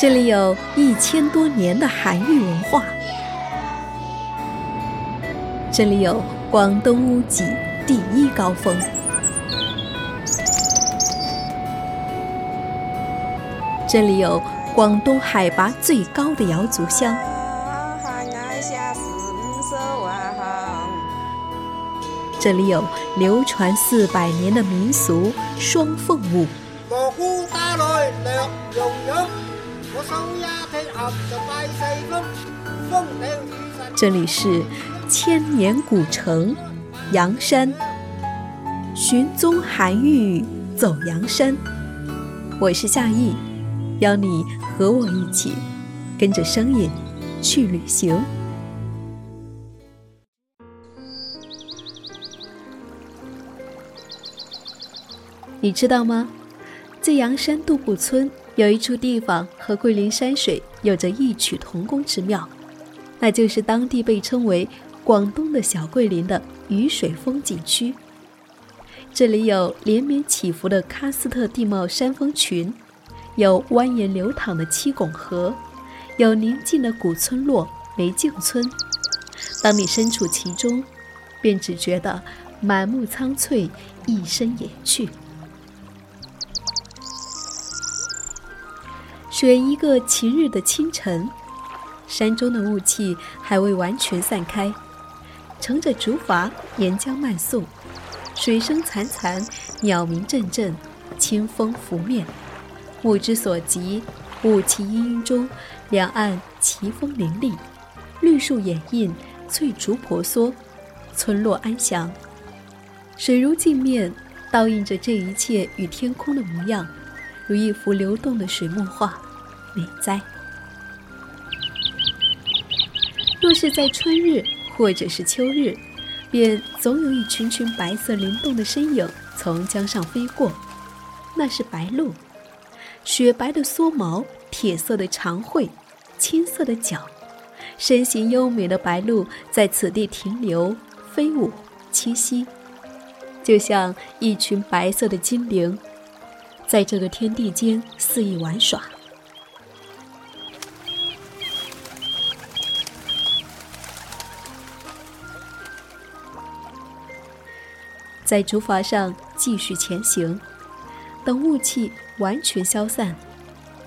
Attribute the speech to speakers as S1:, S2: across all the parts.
S1: 这里有一千多年的韩愈文化，这里有广东屋脊第一高峰，这里有广东海拔最高的瑶族乡。这里有流传四百年的民俗双凤舞。这里是千年古城阳山，寻踪韩愈走阳山。我是夏意，邀你和我一起跟着声音去旅行。你知道吗？在阳山杜步村有一处地方和桂林山水有着异曲同工之妙，那就是当地被称为“广东的小桂林”的雨水风景区。这里有连绵起伏的喀斯特地貌山峰群，有蜿蜒流淌的七拱河，有宁静的古村落梅径村。当你身处其中，便只觉得满目苍翠，一生野趣。选一个晴日的清晨，山中的雾气还未完全散开，乘着竹筏沿江漫溯，水声潺潺，鸟鸣阵阵，清风拂面，目之所及，雾气氤氲中，两岸奇峰林立，绿树掩映，翠竹婆娑，村落安详，水如镜面，倒映着这一切与天空的模样，如一幅流动的水墨画。美哉！若是在春日或者是秋日，便总有一群群白色灵动的身影从江上飞过，那是白鹭，雪白的蓑毛，铁色的长喙，青色的脚，身形优美的白鹭在此地停留、飞舞、栖息，就像一群白色的精灵，在这个天地间肆意玩耍。在竹筏上继续前行，等雾气完全消散，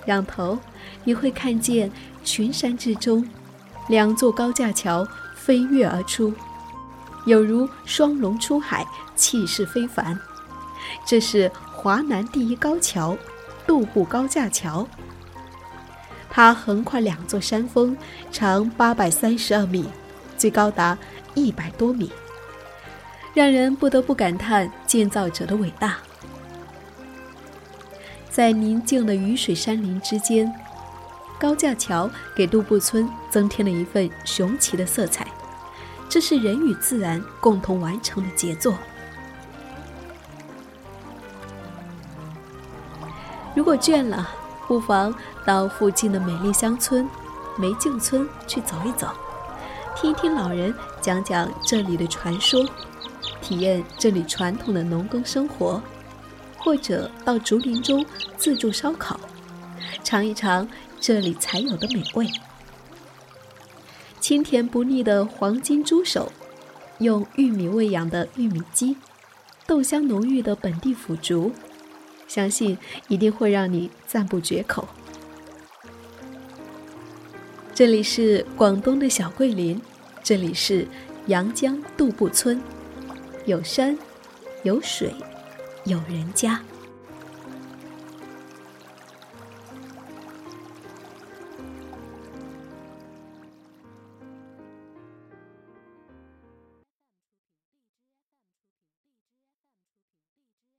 S1: 仰头你会看见群山之中，两座高架桥飞跃而出，有如双龙出海，气势非凡。这是华南第一高桥——杜步高架桥。它横跨两座山峰，长八百三十二米，最高达一百多米。让人不得不感叹建造者的伟大。在宁静的雨水山林之间，高架桥给杜布村增添了一份雄奇的色彩。这是人与自然共同完成的杰作。如果倦了，不妨到附近的美丽乡村梅径村去走一走，听一听老人讲讲这里的传说。体验这里传统的农耕生活，或者到竹林中自助烧烤，尝一尝这里才有的美味。清甜不腻的黄金猪手，用玉米喂养的玉米鸡，豆香浓郁的本地腐竹，相信一定会让你赞不绝口。这里是广东的小桂林，这里是阳江杜步村。有山，有水，有人家。